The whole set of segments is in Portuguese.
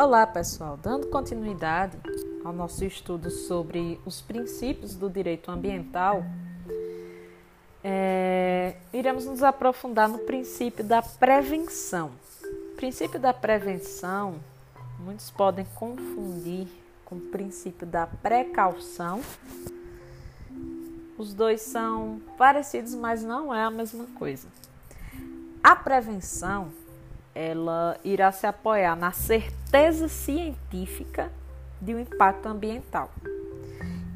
Olá, pessoal. Dando continuidade ao nosso estudo sobre os princípios do direito ambiental, é, iremos nos aprofundar no princípio da prevenção. O princípio da prevenção, muitos podem confundir com o princípio da precaução. Os dois são parecidos, mas não é a mesma coisa. A prevenção ela irá se apoiar na certeza científica de um impacto ambiental.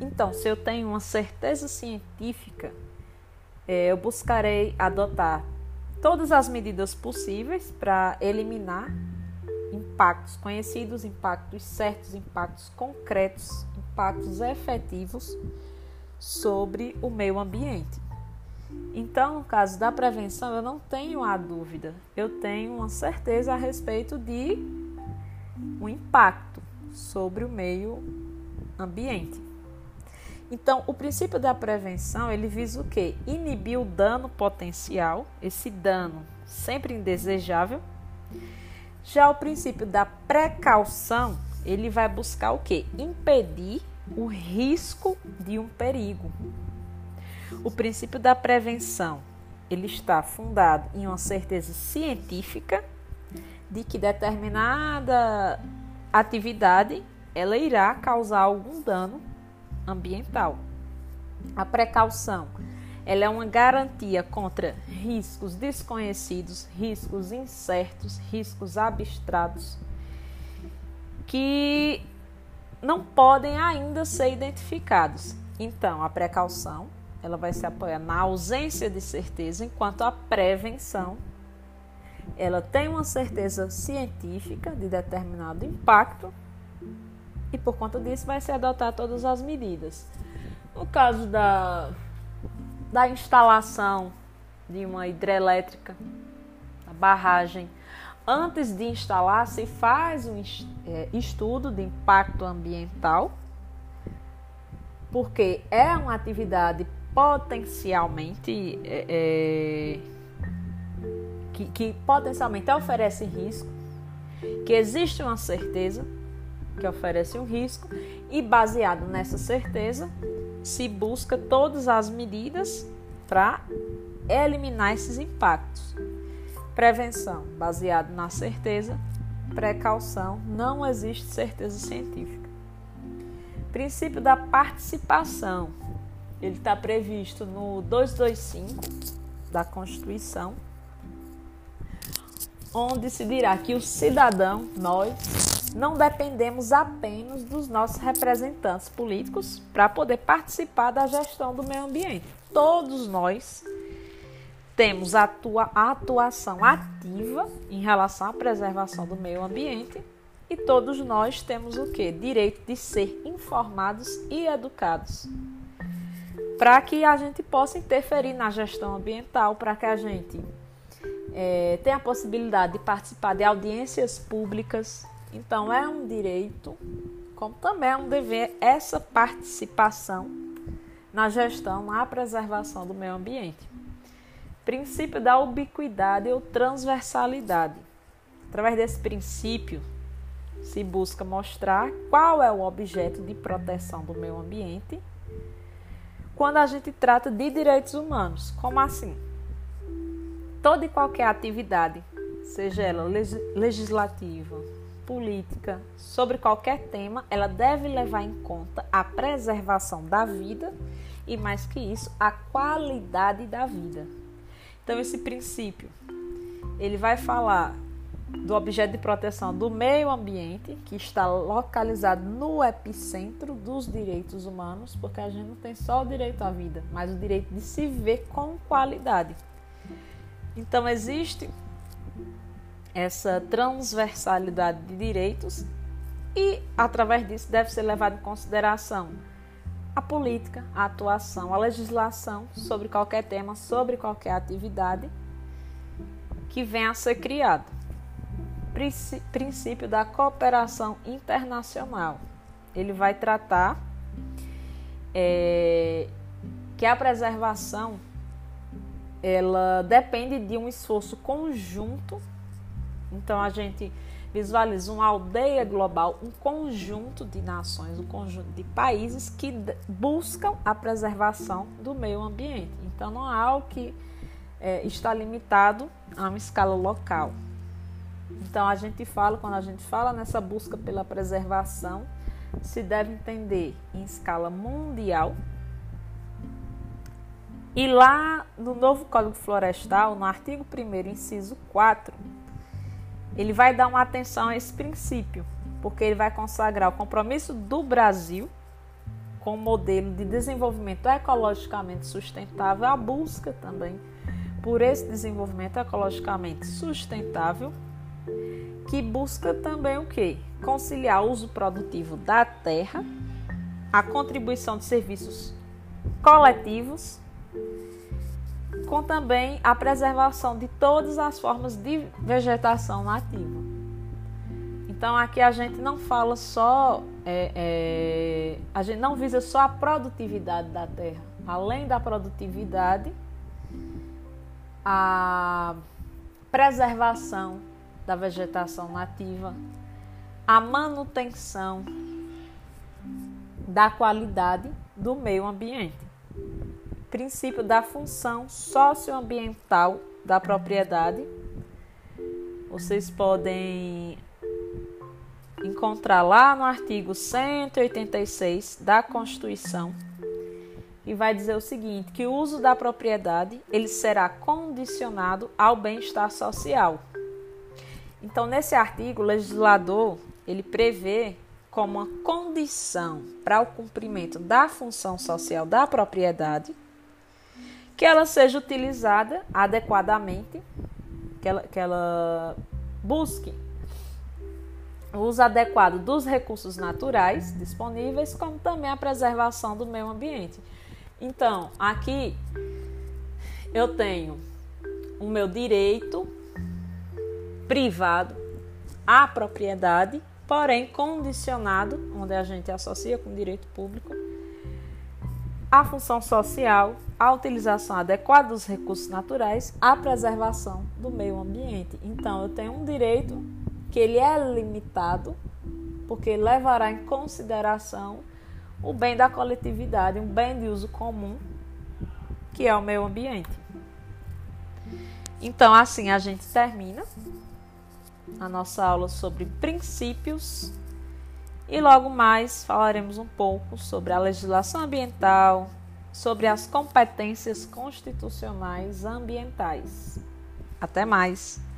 Então, se eu tenho uma certeza científica, é, eu buscarei adotar todas as medidas possíveis para eliminar impactos conhecidos, impactos certos, impactos concretos, impactos efetivos sobre o meio ambiente. Então, no caso da prevenção, eu não tenho a dúvida, eu tenho uma certeza a respeito de um impacto sobre o meio ambiente. Então, o princípio da prevenção, ele visa o quê? Inibir o dano potencial, esse dano sempre indesejável. Já o princípio da precaução, ele vai buscar o quê? Impedir o risco de um perigo. O princípio da prevenção, ele está fundado em uma certeza científica de que determinada atividade ela irá causar algum dano ambiental. A precaução, ela é uma garantia contra riscos desconhecidos, riscos incertos, riscos abstratos que não podem ainda ser identificados. Então, a precaução ela vai se apoiar na ausência de certeza, enquanto a prevenção ela tem uma certeza científica de determinado impacto e por conta disso vai se adotar todas as medidas. No caso da, da instalação de uma hidrelétrica, a barragem, antes de instalar se faz um é, estudo de impacto ambiental, porque é uma atividade potencialmente é, é, que, que potencialmente oferece risco, que existe uma certeza que oferece um risco e baseado nessa certeza se busca todas as medidas para eliminar esses impactos. Prevenção, baseado na certeza, precaução, não existe certeza científica. Princípio da participação, ele está previsto no 225 da Constituição, onde se dirá que o cidadão, nós, não dependemos apenas dos nossos representantes políticos para poder participar da gestão do meio ambiente. Todos nós temos a atua, atuação ativa em relação à preservação do meio ambiente e todos nós temos o que? Direito de ser informados e educados para que a gente possa interferir na gestão ambiental, para que a gente é, tenha a possibilidade de participar de audiências públicas. Então, é um direito, como também é um dever, essa participação na gestão, na preservação do meio ambiente. Princípio da ubiquidade ou transversalidade. Através desse princípio, se busca mostrar qual é o objeto de proteção do meio ambiente quando a gente trata de direitos humanos. Como assim? Toda e qualquer atividade, seja ela legislativa, política, sobre qualquer tema, ela deve levar em conta a preservação da vida e, mais que isso, a qualidade da vida. Então, esse princípio, ele vai falar do objeto de proteção do meio ambiente, que está localizado no epicentro dos direitos humanos, porque a gente não tem só o direito à vida, mas o direito de se ver com qualidade. Então, existe essa transversalidade de direitos e, através disso, deve ser levado em consideração a política, a atuação, a legislação sobre qualquer tema, sobre qualquer atividade que venha a ser criado princípio da cooperação internacional. Ele vai tratar é, que a preservação ela depende de um esforço conjunto. Então a gente visualiza uma aldeia global, um conjunto de nações, um conjunto de países que buscam a preservação do meio ambiente. Então, não é algo que é, está limitado a uma escala local. Então, a gente fala, quando a gente fala nessa busca pela preservação, se deve entender em escala mundial. E lá no novo Código Florestal, no artigo 1, inciso 4, ele vai dar uma atenção a esse princípio, porque ele vai consagrar o compromisso do Brasil com o modelo de desenvolvimento ecologicamente sustentável, a busca também por esse desenvolvimento ecologicamente sustentável, que busca também o que? Conciliar o uso produtivo da terra, a contribuição de serviços coletivos com também a preservação de todas as formas de vegetação nativa. Então aqui a gente não fala só, é, é, a gente não visa só a produtividade da terra. Além da produtividade, a preservação da vegetação nativa, a manutenção da qualidade do meio ambiente princípio da função socioambiental da propriedade. Vocês podem encontrar lá no artigo 186 da Constituição e vai dizer o seguinte, que o uso da propriedade ele será condicionado ao bem-estar social. Então, nesse artigo, o legislador ele prevê como uma condição para o cumprimento da função social da propriedade que ela seja utilizada adequadamente, que ela, que ela busque o uso adequado dos recursos naturais disponíveis, como também a preservação do meio ambiente. Então, aqui eu tenho o meu direito privado à propriedade, porém condicionado, onde a gente associa com direito público, a função social, a utilização adequada dos recursos naturais, a preservação do meio ambiente. Então, eu tenho um direito que ele é limitado, porque levará em consideração o bem da coletividade, um bem de uso comum, que é o meio ambiente. Então, assim a gente termina a nossa aula sobre princípios e logo mais falaremos um pouco sobre a legislação ambiental, sobre as competências constitucionais ambientais. Até mais!